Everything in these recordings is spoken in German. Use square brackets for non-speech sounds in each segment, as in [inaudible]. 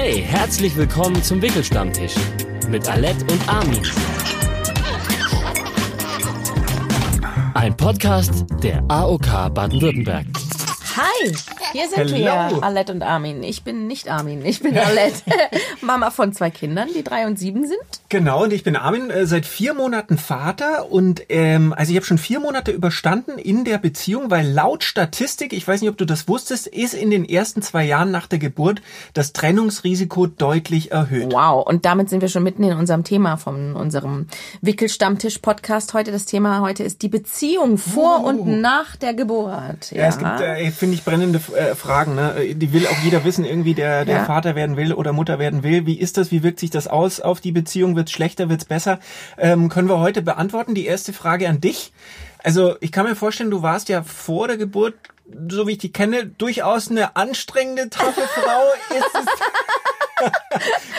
Hey, herzlich willkommen zum Wickelstammtisch mit Alette und Armin. Ein Podcast der AOK Baden-Württemberg. Hi, hier sind Hello. wir, Alette und Armin. Ich bin nicht Armin, ich bin [laughs] Alette. Mama von zwei Kindern, die drei und sieben sind. Genau, und ich bin Armin, äh, seit vier Monaten Vater und ähm, also ich habe schon vier Monate überstanden in der Beziehung, weil laut Statistik, ich weiß nicht, ob du das wusstest, ist in den ersten zwei Jahren nach der Geburt das Trennungsrisiko deutlich erhöht. Wow, und damit sind wir schon mitten in unserem Thema von unserem Wickelstammtisch-Podcast heute. Das Thema heute ist die Beziehung vor und nach der Geburt. Ja, es gibt, äh, finde ich, brennende äh, Fragen. Ne? Die will auch jeder wissen, irgendwie, der, der Ja. Vater werden will oder Mutter werden will. Wie ist das? Wie wirkt sich das aus auf die Beziehung? Wird's schlechter? Wird's besser? Ähm, können wir heute beantworten. Die erste Frage an dich. Also ich kann mir vorstellen, du warst ja vor der Geburt, so wie ich die kenne, durchaus eine anstrengende, taffe Frau. [laughs] Ist es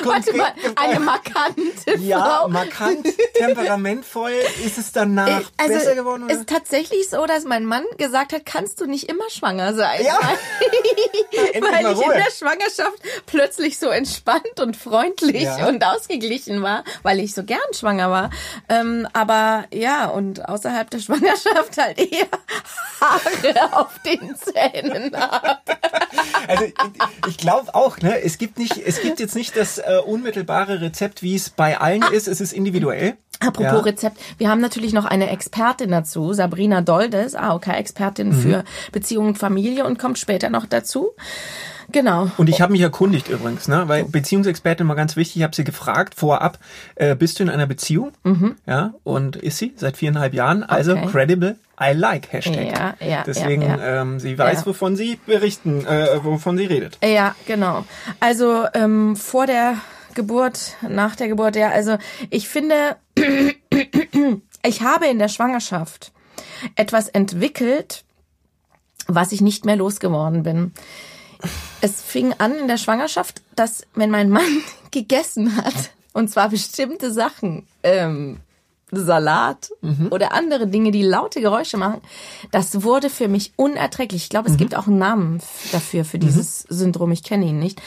Warte mal, eine markante ja, Frau. markant, temperamentvoll. Ist es danach also besser geworden? Oder? ist tatsächlich so, dass mein Mann gesagt hat, kannst du nicht immer schwanger sein. Ja. Weil, Endlich weil mal ich in Ruhe. der Schwangerschaft plötzlich so entspannt und freundlich Ja. und ausgeglichen war, weil ich so gern schwanger war. Ähm, aber ja, und außerhalb der [laughs] Schwangerschaft halt eher Haare auf den Zähnen habe. Also ich, ich glaube auch, ne, es gibt nicht, es gibt jetzt nicht das äh, unmittelbare Rezept, wie es bei allen ist. Es ist individuell. Apropos Ja. Rezept, wir haben natürlich noch eine Expertin dazu, Sabrina Doldes, AOK-Expertin Mhm. für Beziehung und Familie und kommt später noch dazu. Genau. Und ich habe mich erkundigt übrigens, ne, weil Beziehungsexpertin mal ganz wichtig. Ich habe sie gefragt vorab, äh, bist du in einer Beziehung? Ja, und ist sie seit viereinhalb Jahren? Also Mhm. Okay. credible. I like Hashtag. Ja, ja, Deswegen, ja, ja. Ähm, sie weiß, Ja. wovon sie berichten, äh, wovon sie redet. Ja, genau. Also ähm, vor der Geburt, nach der Geburt, ja, also ich finde, [clears throat] ich habe in der Schwangerschaft etwas entwickelt, was ich nicht mehr losgeworden bin. Es fing an in der Schwangerschaft, dass wenn mein Mann [laughs] gegessen hat, und zwar bestimmte Sachen, ähm, Salat oder andere Dinge, die laute Geräusche machen, das wurde für mich unerträglich. Ich glaube, es gibt auch einen Namen dafür, für dieses Syndrom. Ich kenne ihn nicht.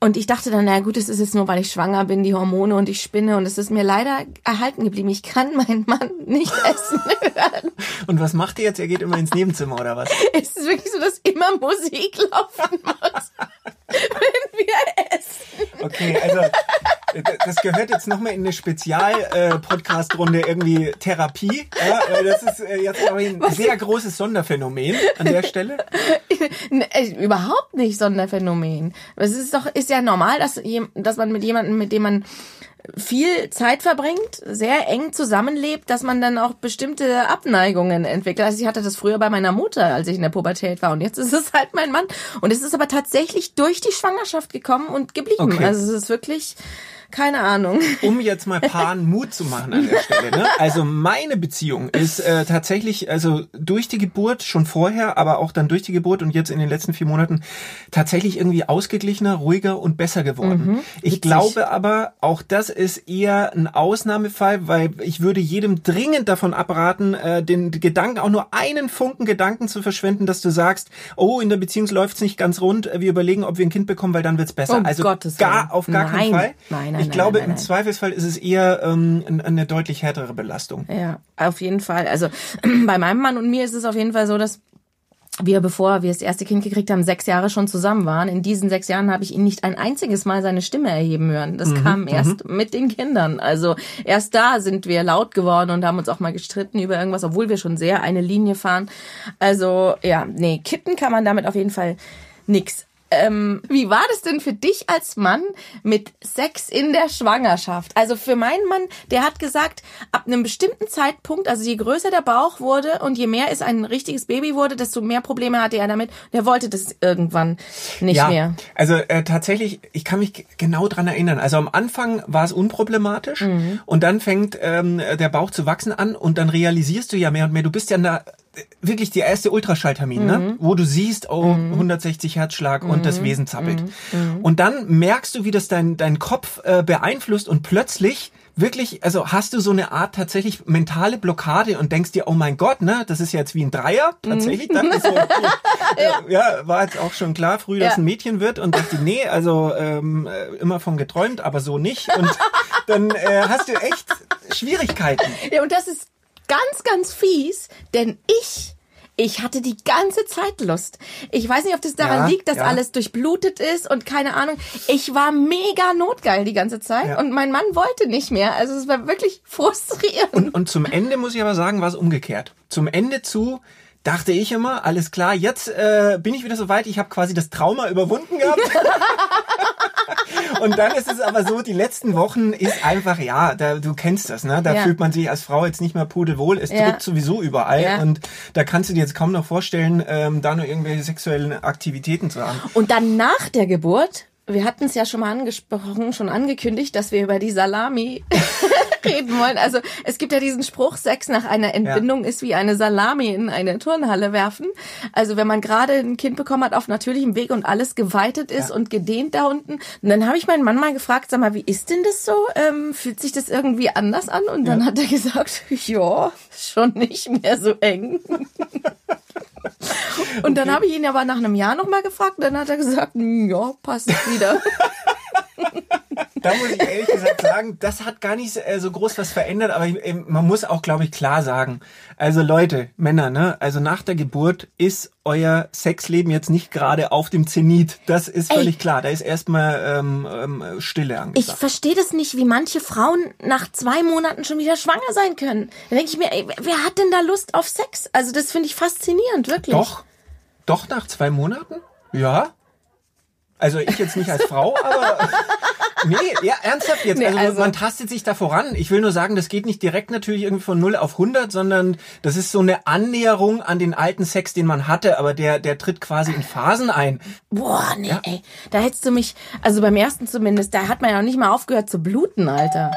Und ich dachte dann, na gut, es ist jetzt nur, weil ich schwanger bin, die Hormone und ich spinne und es ist mir leider erhalten geblieben. Ich kann meinen Mann nicht [laughs] essen hören. Und was macht ihr jetzt? Er geht immer ins Nebenzimmer oder was? [laughs] Es ist wirklich so, dass immer Musik laufen muss, [laughs] wenn wir essen. Okay, also das gehört jetzt nochmal in eine Spezial-Podcast-Runde irgendwie Therapie. Ja, das ist äh, jetzt glaube ich, ein sehr großes Sonderphänomen an der Stelle. Äh, Überhaupt nicht Sonderphänomen. Es ist doch, ist ja normal, dass, dass man mit jemandem, mit dem man viel Zeit verbringt, sehr eng zusammenlebt, dass man dann auch bestimmte Abneigungen entwickelt. Also ich hatte das früher bei meiner Mutter, als ich in der Pubertät war und jetzt ist es halt mein Mann. Und es ist aber tatsächlich durch die Schwangerschaft gekommen und geblieben. Okay. Also es ist wirklich, keine Ahnung. Um jetzt mal Paaren [laughs] Mut zu machen an der Stelle. Ne? Also meine Beziehung ist äh, tatsächlich, also durch die Geburt, schon vorher, aber auch dann durch die Geburt und jetzt in den letzten vier Monaten tatsächlich irgendwie ausgeglichener, ruhiger und besser geworden. ich witzig. glaube aber, auch das ist eher ein Ausnahmefall, weil ich würde jedem dringend davon abraten, äh, den Gedanken, auch nur einen Funken Gedanken zu verschwenden, dass du sagst, oh, in der Beziehung läuft's nicht ganz rund, wir überlegen, ob wir ein Kind bekommen, weil dann wird's besser. Um also Gottes gar Willen. auf gar keinen Nein. Fall. Nein, nein, ich nein, glaube, nein, nein. im Zweifelsfall ist es eher ähm, ein- eine deutlich härtere Belastung. Ja, auf jeden Fall. Also [clears throat] bei meinem Mann und mir ist es auf jeden Fall so, dass wir, bevor wir das erste Kind gekriegt haben, sechs Jahre schon zusammen waren. In diesen sechs Jahren habe ich ihn nicht ein einziges Mal seine Stimme erheben hören. Das kam erst mit den Kindern. Also erst da sind wir laut geworden und haben uns auch mal gestritten über irgendwas, obwohl wir schon sehr eine Linie fahren. Also ja, nee, kitten kann man damit auf jeden Fall nix. Ähm, wie war das denn für dich als Mann mit Sex in der Schwangerschaft? Also für meinen Mann, der hat gesagt, ab einem bestimmten Zeitpunkt, also je größer der Bauch wurde und je mehr es ein richtiges Baby wurde, desto mehr Probleme hatte er damit. Der wollte das irgendwann nicht ja, mehr. also äh, tatsächlich, ich kann mich genau dran erinnern. Also am Anfang war es unproblematisch Mhm. und dann fängt ähm, der Bauch zu wachsen an und dann realisierst du ja mehr und mehr, du bist ja in der wirklich der erste Ultraschalltermin, ne? wo du siehst, oh, 160 Herzschlag und das Wesen zappelt. Und dann merkst du, wie das dein, dein Kopf äh, beeinflusst und plötzlich wirklich, also hast du so eine Art tatsächlich mentale Blockade und denkst dir, oh mein Gott, ne, das ist jetzt wie ein Dreier, tatsächlich. Ich so, [laughs] ja. ja, war jetzt auch schon klar, früh, dass Ja. ein Mädchen wird und dachte, nee, also ähm, äh, immer von geträumt, aber so nicht. Und dann äh, hast du echt Schwierigkeiten. Ja, und das ist ganz, ganz fies, denn ich, ich hatte die ganze Zeit Lust. Ich weiß nicht, ob das daran Ja, liegt, dass ja. alles durchblutet ist und keine Ahnung. Ich war mega notgeil die ganze Zeit Ja. und mein Mann wollte nicht mehr. Also es war wirklich frustrierend. Und, und zum Ende muss ich aber sagen, war es umgekehrt. Zum Ende zu dachte ich immer, alles klar, jetzt äh, bin ich wieder so weit, ich habe quasi das Trauma überwunden gehabt. [laughs] und dann ist es aber so, die letzten Wochen ist einfach, ja, da, du kennst das, ne? Da Ja. fühlt man sich als Frau jetzt nicht mehr pudelwohl, es Ja. drückt sowieso überall Ja. und da kannst du dir jetzt kaum noch vorstellen, ähm, da nur irgendwelche sexuellen Aktivitäten zu haben. Und dann nach der Geburt, wir hatten es ja schon mal angesprochen, schon angekündigt, dass wir über die Salami [laughs] reden wollen. Also es gibt ja diesen Spruch, Sex nach einer Entbindung ist wie eine Salami in eine Turnhalle werfen. Also wenn man gerade ein Kind bekommen hat auf natürlichem Weg und alles geweitet ist Ja. und gedehnt da unten. Und dann habe ich meinen Mann mal gefragt, sag mal, wie ist denn das so? Ähm, fühlt sich das irgendwie anders an? Und dann hat er gesagt, [laughs] ja, schon nicht mehr so eng. [laughs] Und dann habe ich ihn aber nach einem Jahr nochmal gefragt und dann hat er gesagt, "Hm, ja, passt wieder. [laughs] Da muss ich ehrlich gesagt sagen, das hat gar nicht äh, so groß was verändert, aber ähm, man muss auch, glaube ich, klar sagen. Also Leute, Männer, ne? Also nach der Geburt ist euer Sexleben jetzt nicht gerade auf dem Zenit. Das ist Ey. völlig klar. Da ist erstmal ähm, ähm, Stille Ich angesagt. verstehe das nicht, wie manche Frauen nach zwei Monaten schon wieder schwanger sein können. Da denke ich mir, ey, wer hat denn da Lust auf Sex? Also das finde ich faszinierend, wirklich. Doch, doch nach zwei Monaten? Ja. Also ich jetzt nicht als Frau, aber [laughs] nee, ja, ernsthaft jetzt. Nee, also, also- man tastet sich da voran. Ich will nur sagen, das geht nicht direkt natürlich irgendwie von 0 auf 100, sondern das ist so eine Annäherung an den alten Sex, den man hatte, aber der, der tritt quasi in Phasen ein. Boah, nee, ey. Da hättest du mich, also beim ersten zumindest, da hat man ja noch nicht mal aufgehört zu bluten, Alter.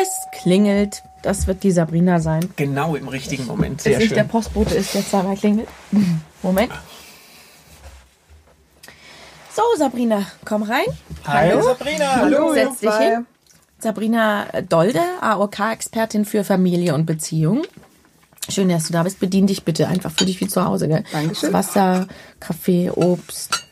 Es klingelt. Das wird die Sabrina sein. Genau im richtigen Moment. Sehr nicht der schön. Postbote ist, der zweimal klingelt. Moment. So, Sabrina, komm rein. Hi Sabrina, hallo. Setz dich hin. Sabrina Dolde, AOK-Expertin für Familie und Beziehung. Schön, dass du da bist. Bedien dich bitte einfach. Fühl dich wie zu Hause, gell? Dankeschön. Wasser, Kaffee, Obst.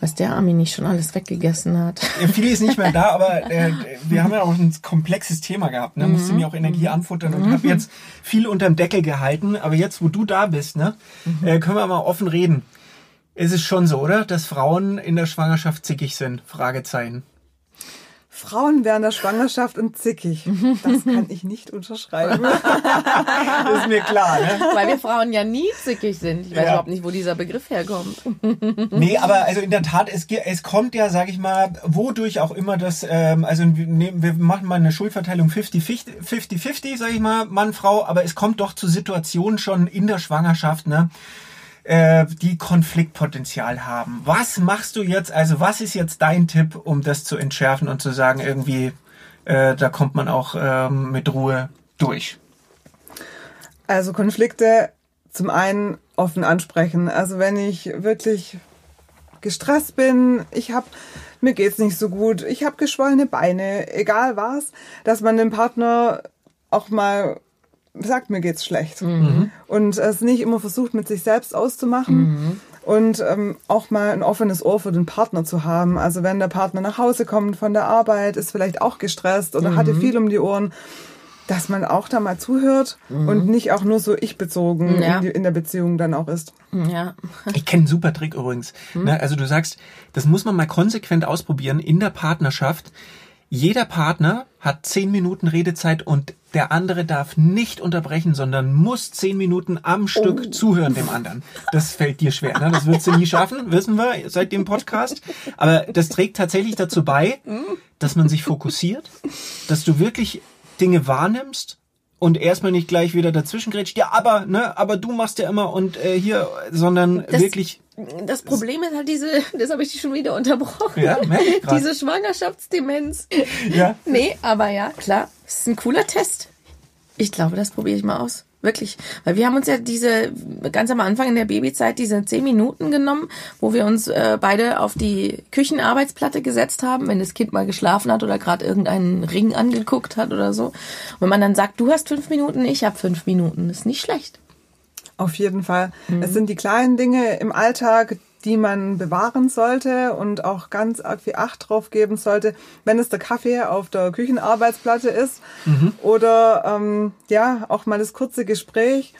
Was der Armin nicht schon alles weggegessen hat. Ja, Fili ist nicht mehr da, aber [laughs] äh, wir haben ja auch ein komplexes Thema gehabt. Ne? Musste mir auch Energie anfuttern und habe jetzt viel unterm Deckel gehalten. Aber jetzt, wo du da bist, ne, äh, können wir mal offen reden. Ist es schon so, oder? Dass Frauen in der Schwangerschaft zickig sind? Fragezeichen. Frauen während der Schwangerschaft und zickig. Das kann ich nicht unterschreiben. Das [laughs] ist mir klar, ne? Weil wir Frauen ja nie zickig sind. Ich weiß Ja. überhaupt nicht, wo dieser Begriff herkommt. [laughs] Nee, aber also in der Tat, es, es kommt ja, sag ich mal, wodurch auch immer das, ähm, also wir, nehmen, wir machen mal eine Schuldverteilung 50-50, 50-50, sag ich mal, Mann, Frau, aber es kommt doch zu Situationen schon in der Schwangerschaft, ne? Äh, die Konfliktpotenzial haben. Was machst du jetzt, also was ist jetzt dein Tipp, um das zu entschärfen und zu sagen, irgendwie, äh, da kommt man auch ähm, mit Ruhe durch? Also Konflikte zum einen offen ansprechen. Also wenn ich wirklich gestresst bin, ich habe mir geht's nicht so gut, ich habe geschwollene Beine, egal was, dass man dem Partner auch mal sagt, mir geht's schlecht. Und es nicht immer versucht, mit sich selbst auszumachen. Und ähm, auch mal ein offenes Ohr für den Partner zu haben. Also wenn der Partner nach Hause kommt von der Arbeit, ist vielleicht auch gestresst oder hatte viel um die Ohren, dass man auch da mal zuhört und nicht auch nur so ich-bezogen Ja. in, die- in der Beziehung dann auch ist. Ja. [laughs] Ich kenne einen super Trick übrigens. Ne? Also du sagst, das muss man mal konsequent ausprobieren in der Partnerschaft. Jeder Partner hat zehn Minuten Redezeit und der andere darf nicht unterbrechen, sondern muss zehn Minuten am Stück zuhören dem anderen. Das fällt dir schwer. Ne? Das wirst du nie schaffen, wissen wir seit dem Podcast. Aber das trägt tatsächlich dazu bei, dass man sich fokussiert, dass du wirklich Dinge wahrnimmst und erstmal nicht gleich wieder dazwischen grätscht. Ja, aber, ne, aber du machst ja immer und äh, hier, sondern Das- wirklich Das Problem ist halt diese, [laughs] das habe ich dich schon wieder unterbrochen. Ja, merk ich diese Schwangerschaftsdemenz. Ja. Nee, aber ja, klar. Das ist ein cooler Test. Ich glaube, das probiere ich mal aus. Wirklich. Weil wir haben uns ja diese, ganz am Anfang in der Babyzeit, diese zehn Minuten genommen, wo wir uns äh, beide auf die Küchenarbeitsplatte gesetzt haben, wenn das Kind mal geschlafen hat oder gerade irgendeinen Ring angeguckt hat oder so. Und wenn man dann sagt, du hast fünf Minuten, ich habe fünf Minuten, ist nicht schlecht. Auf jeden Fall. Es sind die kleinen Dinge im Alltag, die man bewahren sollte und auch ganz arg viel Acht drauf geben sollte, wenn es der Kaffee auf der Küchenarbeitsplatte ist oder ähm, ja auch mal das kurze Gespräch.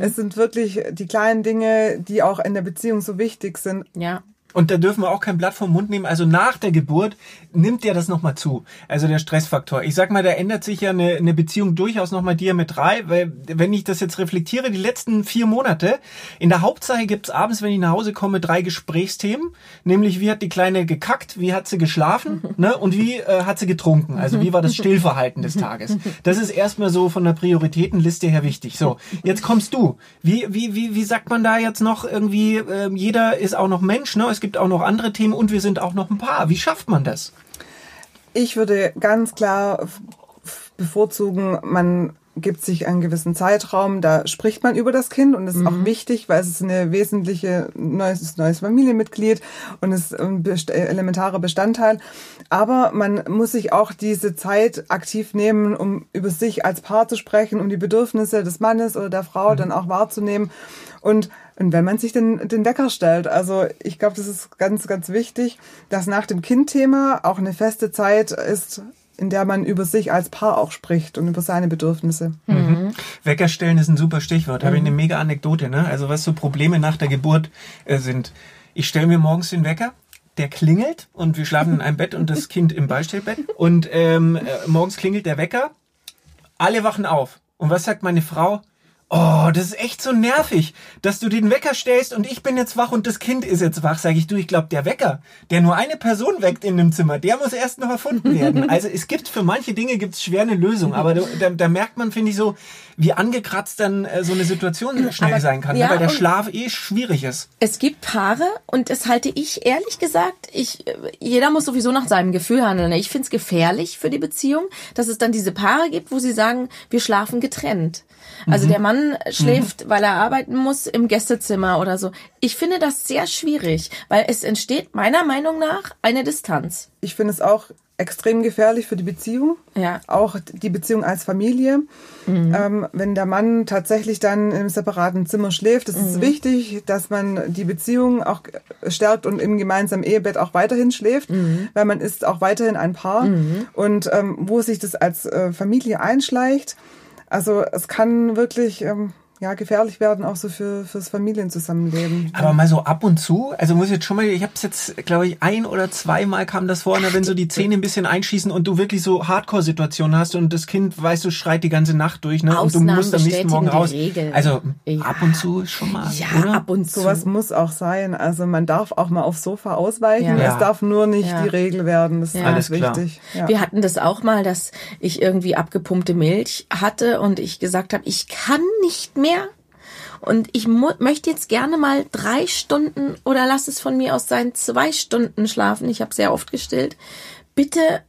Es sind wirklich die kleinen Dinge, die auch in der Beziehung so wichtig sind. Ja. Und da dürfen wir auch kein Blatt vom Mund nehmen. Also nach der Geburt nimmt der das nochmal zu. Also der Stressfaktor. Ich sag mal, da ändert sich ja eine, eine Beziehung durchaus nochmal diametral, weil wenn ich das jetzt reflektiere, die letzten vier Monate, in der Hauptsache gibt's abends, wenn ich nach Hause komme, drei Gesprächsthemen. Nämlich, wie hat die Kleine gekackt, wie hat sie geschlafen [laughs] ne? und wie äh, hat sie getrunken. Also wie war das Stillverhalten des Tages. Das ist erstmal so von der Prioritätenliste her wichtig. So, jetzt kommst du. Wie, wie, wie, wie sagt man da jetzt noch irgendwie, äh, jeder ist auch noch Mensch, ne? Es gibt auch noch andere Themen und wir sind auch noch ein Paar. Wie schafft man das? Ich würde ganz klar bevorzugen, man gibt sich einen gewissen Zeitraum, da spricht man über das Kind und das ist auch wichtig, weil es ist eine wesentliche neues, neues Familienmitglied und ist ein best elementarer Bestandteil. Aber man muss sich auch diese Zeit aktiv nehmen, um über sich als Paar zu sprechen, um die Bedürfnisse des Mannes oder der Frau dann auch wahrzunehmen. Und, und wenn man sich den, den Wecker stellt, also ich glaube, das ist ganz, ganz wichtig, dass nach dem Kindthema auch eine feste Zeit ist, in der man über sich als Paar auch spricht und über seine Bedürfnisse. Weckerstellen ist ein super Stichwort. Habe ich eine mega Anekdote, ne? Also was so Probleme nach der Geburt äh, sind. Ich stelle mir morgens den Wecker, der klingelt und wir schlafen in einem Bett und das Kind im Beistellbett. Und ähm, äh, morgens klingelt der Wecker, alle wachen auf. Und was sagt meine Frau? Oh, das ist echt so nervig, dass du den Wecker stellst und ich bin jetzt wach und das Kind ist jetzt wach. Sag ich, du, ich glaube, der Wecker, der nur eine Person weckt in dem Zimmer, der muss erst noch erfunden werden. [laughs] Also es gibt für manche Dinge gibt's schwer eine Lösung, aber da, da, da merkt man, finde ich, so, wie angekratzt dann äh, so eine Situation schnell Aber- sein kann, ja, ne? weil der Schlaf eh schwierig ist. Es gibt Paare und das halte ich ehrlich gesagt, ich, jeder muss sowieso nach seinem Gefühl handeln. ne? Ich finde es gefährlich für die Beziehung, dass es dann diese Paare gibt, wo sie sagen, wir schlafen getrennt. Also der Mann schläft, weil er arbeiten muss, im Gästezimmer oder so. Ich finde das sehr schwierig, weil es entsteht meiner Meinung nach eine Distanz. Ich finde es auch extrem gefährlich für die Beziehung, Ja. auch die Beziehung als Familie. Ähm, wenn der Mann tatsächlich dann im separaten Zimmer schläft, ist es wichtig, dass man die Beziehung auch stärkt und im gemeinsamen Ehebett auch weiterhin schläft, weil man ist auch weiterhin ein Paar. Und ähm, wo sich das als äh, Familie einschleicht, also es kann wirklich ähm, ja gefährlich werden, auch so für fürs Familienzusammenleben. Aber mal so ab und zu, also muss ich jetzt schon mal, ich habe es jetzt, glaube ich, ein oder zweimal kam das vor, ne, wenn so die Zähne ein bisschen einschießen und du wirklich so Hardcore-Situationen hast und das Kind, weißt du, schreit die ganze Nacht durch, ne, und du Ausnahmen musst am nächsten Morgen raus. Regel. Also Ja. ab und zu schon mal, Ja, oder? ab und zu. Sowas muss auch sein. Also man darf auch mal aufs Sofa ausweichen. Ja. Es darf nur nicht Ja. die Regel werden. Das ist alles wichtig. Ja. Wir hatten das auch mal, dass ich irgendwie abgepumpte Milch hatte und ich gesagt habe, ich kann nicht mehr. Und ich möchte jetzt gerne mal drei Stunden oder lass es von mir aus sein, zwei Stunden schlafen. Ich habe sehr oft gestillt. Bitte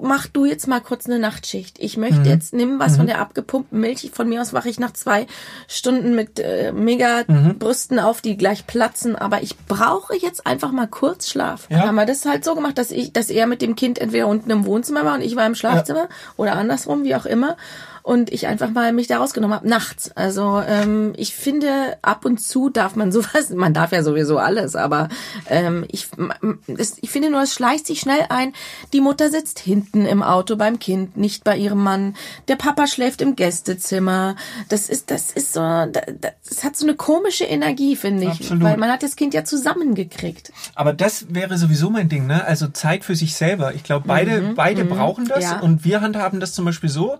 mach du jetzt mal kurz eine Nachtschicht. Ich möchte jetzt, nimm was von der abgepumpten Milch. Von mir aus wache ich nach zwei Stunden mit äh, mega Brüsten auf, die gleich platzen. Aber ich brauche jetzt einfach mal kurz Schlaf. Ja. Dann haben wir das halt so gemacht, dass ich, dass er mit dem Kind entweder unten im Wohnzimmer war und ich war im Schlafzimmer oder andersrum, wie auch immer. Und ich einfach mal mich da rausgenommen habe, nachts. Also ähm, ich finde, ab und zu darf man [laughs] sowas, man darf ja sowieso alles, aber ähm, ich, ich finde nur, es schleicht sich schnell ein, die Mutter sitzt hinten im Auto beim Kind, nicht bei ihrem Mann. Der Papa schläft im Gästezimmer. Das ist, das ist so, da- da- das hat so eine komische Energie, finde ich. Absolut. Weil man hat das Kind ja zusammengekriegt. Aber das wäre sowieso mein Ding, ne? Also Zeit für sich selber. Ich glaube, beide, beide brauchen das. Ja. Und wir handhaben das zum Beispiel so.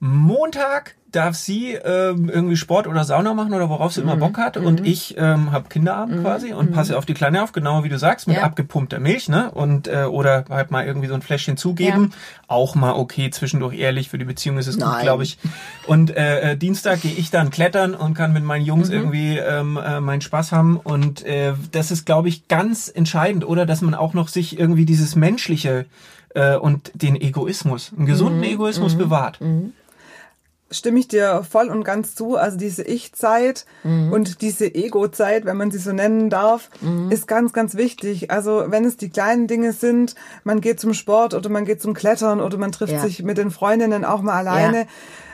Montag darf sie ähm, irgendwie Sport oder Sauna machen oder worauf sie immer Bock hat. Und ich ähm, habe Kinderabend quasi und passe auf die Kleine auf, genau wie du sagst, mit Ja. abgepumpter Milch, ne? Und äh, oder halt mal irgendwie so ein Fläschchen zugeben. Auch mal okay, zwischendurch ehrlich, für die Beziehung ist es gut, Nein. glaube ich. Und äh, äh, Dienstag gehe ich dann klettern und kann mit meinen Jungs Mhm. irgendwie ähm, äh, meinen Spaß haben. Und äh, das ist, glaube ich, ganz entscheidend, oder? Dass man auch noch sich irgendwie dieses Menschliche äh, und den Egoismus, einen gesunden Mhm. Egoismus bewahrt. Stimme ich dir voll und ganz zu. Also diese Ich-Zeit Mhm. und diese Ego-Zeit, wenn man sie so nennen darf, Mhm. ist ganz, ganz wichtig. Also wenn es die kleinen Dinge sind, man geht zum Sport oder man geht zum Klettern oder man trifft Ja. sich mit den Freundinnen auch mal alleine.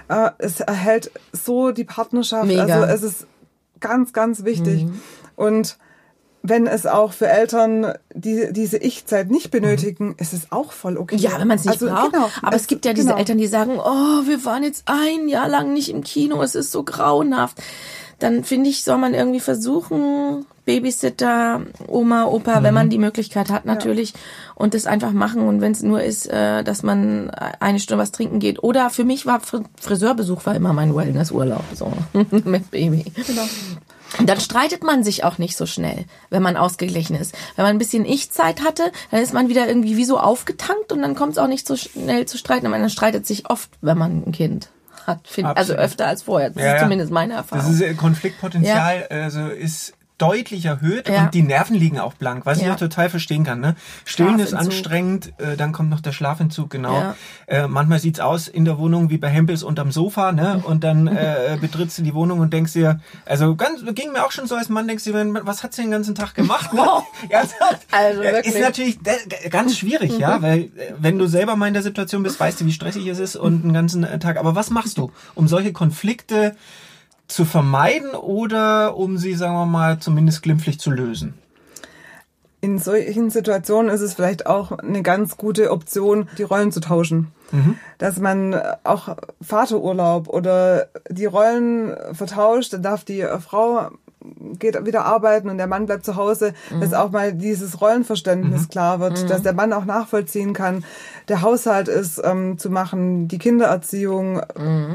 Äh, es erhält so die Partnerschaft. Mega. Mhm. Also es ist ganz, ganz wichtig. Und wenn es auch für Eltern die, diese Ich-Zeit nicht benötigen, ist es auch voll okay. Ja, wenn man es nicht Also, braucht. genau, Aber es, gibt ja diese genau. Eltern, die sagen, oh, wir waren jetzt ein Jahr lang nicht im Kino, es ist so grauenhaft. Dann finde ich, soll man irgendwie versuchen, Babysitter, Oma, Opa, wenn man die Möglichkeit hat natürlich, und das einfach machen. Und wenn es nur ist, äh, dass man eine Stunde was trinken geht. Oder für mich war Fr- Friseurbesuch war immer mein Wellnessurlaub, so [laughs] mit Baby. Genau. Dann streitet man sich auch nicht so schnell, wenn man ausgeglichen ist. Wenn man ein bisschen Ich-Zeit hatte, dann ist man wieder irgendwie wie so aufgetankt und dann kommt es auch nicht so schnell zu streiten. Aber man streitet sich oft, wenn man ein Kind hat. Find, also öfter als vorher. Das Ja, ist ja. zumindest meine Erfahrung. Das ist Konfliktpotenzial, also ist deutlich erhöht Ja. und die Nerven liegen auch blank, was ich Ja. auch total verstehen kann. Ne? Stillen ist anstrengend, äh, dann kommt noch der Schlafentzug, genau. Ja. Äh, manchmal sieht's aus in der Wohnung wie bei Hempels unterm Sofa, ne? Und dann äh, [laughs] betrittst du die Wohnung und denkst dir, also ganz ging mir auch schon so als Mann, denkst du dir, was hat sie den ganzen Tag gemacht? Ne? Ernsthaft? [laughs] Also Ja, wirklich. Ist natürlich ganz schwierig, ja, weil äh, wenn du selber mal in der Situation bist, weißt du, wie stressig es ist und einen ganzen äh, Tag. Aber was machst du, um solche Konflikte zu vermeiden oder um sie, sagen wir mal, zumindest glimpflich zu lösen? In solchen Situationen ist es vielleicht auch eine ganz gute Option, die Rollen zu tauschen. Dass man auch Vaterurlaub oder die Rollen vertauscht, dann darf die Frau geht wieder arbeiten und der Mann bleibt zu Hause, dass auch mal dieses Rollenverständnis klar wird, dass der Mann auch nachvollziehen kann, der Haushalt ist ähm, zu machen, die Kindererziehung,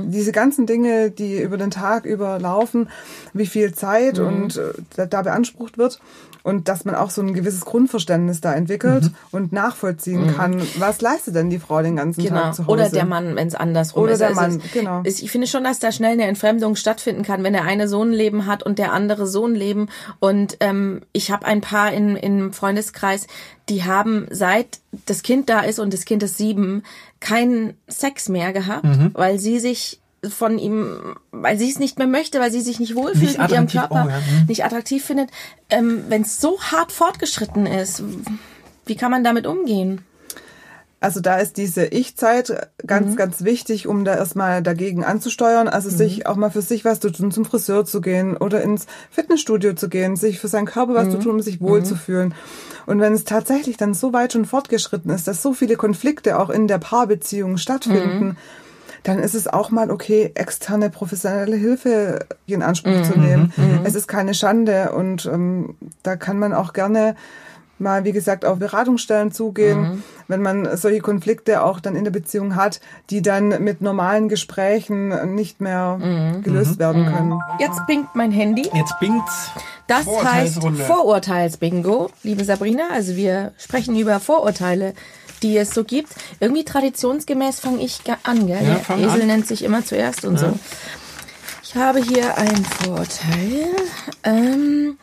diese ganzen Dinge, die über den Tag über laufen, wie viel Zeit und äh, da beansprucht wird und dass man auch so ein gewisses Grundverständnis da entwickelt und nachvollziehen kann, was leistet denn die Frau den ganzen Genau. Tag zu Hause. Oder der Mann, wenn es andersrum Oder ist. der Also Mann, es- genau. es- Ich finde schon, dass da schnell eine Entfremdung stattfinden kann, wenn der eine so ein Leben hat und der andere so ein Leben. Und ähm, ich habe ein paar in, im Freundeskreis, die haben seit das Kind da ist und das Kind ist sieben, keinen Sex mehr gehabt, Mhm. weil sie sich von ihm, weil sie es nicht mehr möchte, weil sie sich nicht wohlfühlt mit ihrem Körper, oh ja, hm. nicht attraktiv findet. Ähm, wenn es so hart fortgeschritten ist, wie kann man damit umgehen? Also da ist diese Ich-Zeit Mhm. ganz, ganz wichtig, um da erstmal dagegen anzusteuern. Also Mhm. sich auch mal für sich was zu tun, zum Friseur zu gehen oder ins Fitnessstudio zu gehen, sich für seinen Körper was zu Mhm. tun, um sich wohlzufühlen. Und wenn es tatsächlich dann so weit schon fortgeschritten ist, dass so viele Konflikte auch in der Paarbeziehung stattfinden, Mhm. Dann ist es auch mal okay, externe professionelle Hilfe in Anspruch Mhm. zu nehmen. Es ist keine Schande und ähm, da kann man auch gerne mal, wie gesagt, auf Beratungsstellen zugehen, Mhm. wenn man solche Konflikte auch dann in der Beziehung hat, die dann mit normalen Gesprächen nicht mehr Mhm. gelöst werden können. Jetzt pinkt mein Handy. Jetzt bingt's. Das heißt. Vorurteilsbingo, liebe Sabrina. Also wir sprechen über Vorurteile, die es so gibt. Irgendwie traditionsgemäß fange ich an, gell? Ja, Der Esel an. nennt sich immer zuerst und so. Ich habe hier ein Vorurteil. Ähm,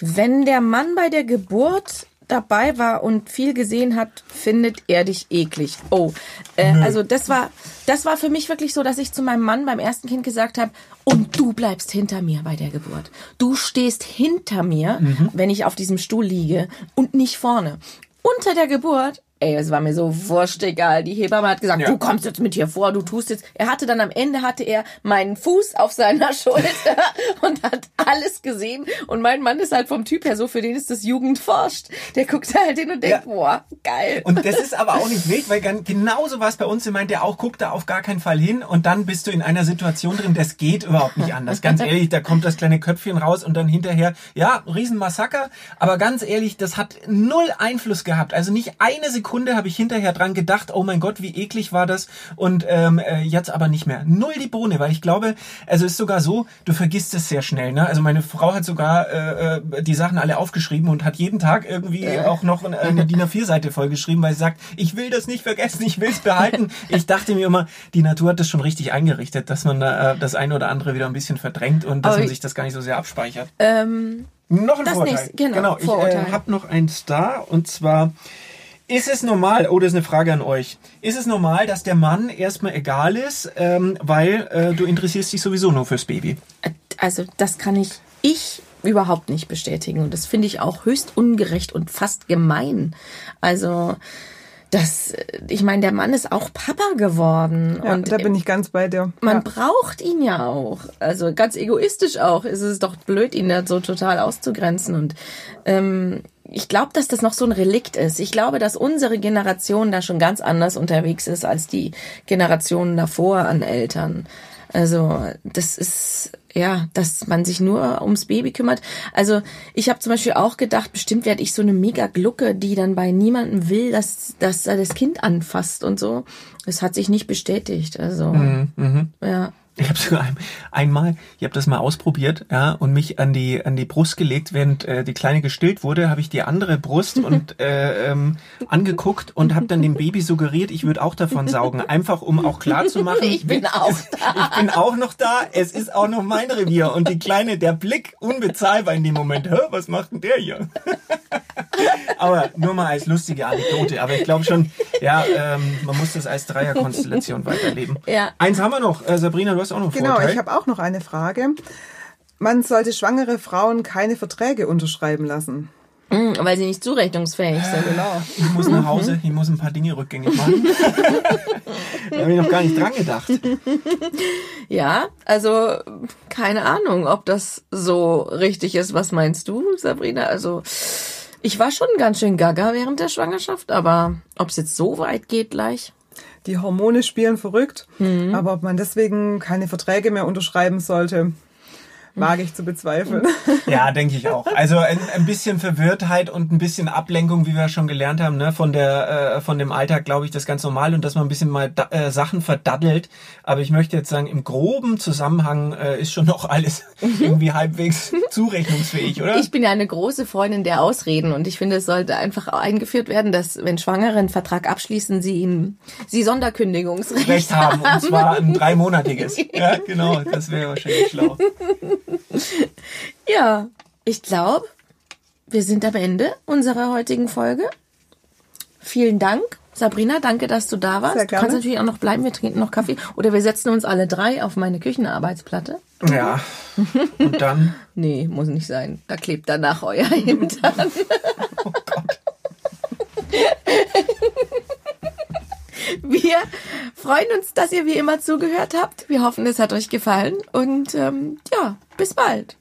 wenn der Mann bei der Geburt dabei war und viel gesehen hat, findet er dich eklig. Oh, äh, also das war, das war für mich wirklich so, dass ich zu meinem Mann beim ersten Kind gesagt habe, und du bleibst hinter mir bei der Geburt. Du stehst hinter mir, wenn ich auf diesem Stuhl liege und nicht vorne. Unter der Geburt, ey, es war mir so wurscht egal. Die Hebamme hat gesagt, Ja. du kommst jetzt mit hier vor, du tust jetzt. Er hatte dann am Ende hatte er meinen Fuß auf seiner [laughs] Schulter und hat alles gesehen. Und mein Mann ist halt vom Typ her so, für den ist das Jugend forscht. Der guckt halt hin und denkt, Ja. boah, geil. Und das ist aber auch nicht wild, weil genauso war es bei uns. Er meinte auch, guck da auf gar keinen Fall hin und dann bist du in einer Situation drin, das geht überhaupt nicht anders. Ganz [laughs] ehrlich, da kommt das kleine Köpfchen raus und dann hinterher, ja, Riesenmassaker. Aber ganz ehrlich, das hat null Einfluss gehabt. Also nicht eine Sekunde habe ich hinterher dran gedacht, oh mein Gott, wie eklig war das und ähm, äh, jetzt aber nicht mehr. Null die Bohne, weil ich glaube, also ist sogar so, du vergisst es sehr schnell. Ne? Also meine Frau hat sogar äh, äh, die Sachen alle aufgeschrieben und hat jeden Tag irgendwie auch noch eine, eine DIN A4-Seite vollgeschrieben, weil sie sagt, ich will das nicht vergessen, ich will es behalten. [laughs] ich dachte mir immer, die Natur hat das schon richtig eingerichtet, dass man äh, das eine oder andere wieder ein bisschen verdrängt und dass Aber man ich- sich das gar nicht so sehr abspeichert. Ähm, Noch ein Das Vorurteil. nächste, genau, genau ich äh, habe noch einen Star und zwar Ist es normal, oh, das ist eine Frage an euch. Ist es normal, dass der Mann erstmal egal ist, ähm, weil äh, du interessierst dich sowieso nur fürs Baby? Also das kann ich, ich überhaupt nicht bestätigen. Und das finde ich auch höchst ungerecht und fast gemein. Also das, ich meine, der Mann ist auch Papa geworden. Ja, und da bin ich ganz bei dir. man ja. braucht ihn ja auch. Also ganz egoistisch auch. ist Es doch blöd, ihn da so total auszugrenzen. Und ähm, ich glaube, dass das noch so ein Relikt ist. Ich glaube, dass unsere Generation da schon ganz anders unterwegs ist als die Generationen davor an Eltern. Also das ist ja, dass man sich nur ums Baby kümmert. Also ich habe zum Beispiel auch gedacht, bestimmt werde ich so eine mega Glucke, die dann bei niemandem will, dass, dass er das Kind anfasst und so. Das hat sich nicht bestätigt. Also Mhm. ja. Ich habe sogar ein, einmal, ich habe das mal ausprobiert, ja, und mich an die an die Brust gelegt, während äh, die kleine gestillt wurde, habe ich die andere Brust [laughs] und äh, ähm, angeguckt und habe dann dem Baby suggeriert, ich würde auch davon saugen, einfach um auch klar zu machen, Ich bin auch da. [laughs] ich bin auch noch da, es ist auch noch mein Revier und die kleine, der Blick unbezahlbar in dem Moment, Hä, was macht denn der hier? [laughs] aber nur mal als lustige Anekdote, aber ich glaube schon, ja, ähm, man muss das als Dreierkonstellation weiterleben. Ja. Eins haben wir noch, äh, Sabrina, du hast auch noch Genau, Vorteil. ich habe auch noch eine Frage. Man sollte schwangere Frauen keine Verträge unterschreiben lassen. Mm, Weil sie nicht zurechnungsfähig sind. Genau. Ich muss nach Hause, ich muss ein paar Dinge rückgängig machen. [laughs] da habe ich noch gar nicht dran gedacht. [laughs] Ja, also keine Ahnung, ob das so richtig ist. Was meinst du, Sabrina? Also ich war schon ganz schön gaga während der Schwangerschaft, aber ob es jetzt so weit geht gleich? Die Hormone spielen verrückt, aber ob man deswegen keine Verträge mehr unterschreiben sollte, wage ich zu bezweifeln. [laughs] Ja, denke ich auch. Also ein, ein bisschen Verwirrtheit und ein bisschen Ablenkung, wie wir schon gelernt haben, ne, von der äh, von dem Alltag, glaube ich, das ist ganz normal und dass man ein bisschen mal da, äh, Sachen verdaddelt. Aber ich möchte jetzt sagen, im groben Zusammenhang äh, ist schon noch alles [laughs] irgendwie halbwegs zurechnungsfähig, oder? Ich bin ja eine große Freundin der Ausreden und ich finde, es sollte einfach eingeführt werden, dass wenn Schwangere einen Vertrag abschließen, sie ihn, sie Sonderkündigungsrecht Recht haben und zwar ein dreimonatiges. Ja, genau, das wäre wahrscheinlich schlau. [laughs] [laughs] Ja, ich glaube, wir sind am Ende unserer heutigen Folge. Vielen Dank. Sabrina, danke, dass du da warst. Sehr Du kannst gerne. natürlich auch noch bleiben, wir trinken noch Kaffee. Oder wir setzen uns alle drei auf meine Küchenarbeitsplatte. Ja. Und dann [laughs] Nee, muss nicht sein. Da klebt danach euer Hintern. [laughs] Oh Gott. Wir freuen uns, dass ihr wie immer zugehört habt. Wir hoffen, es hat euch gefallen. Und ähm, ja, bis bald.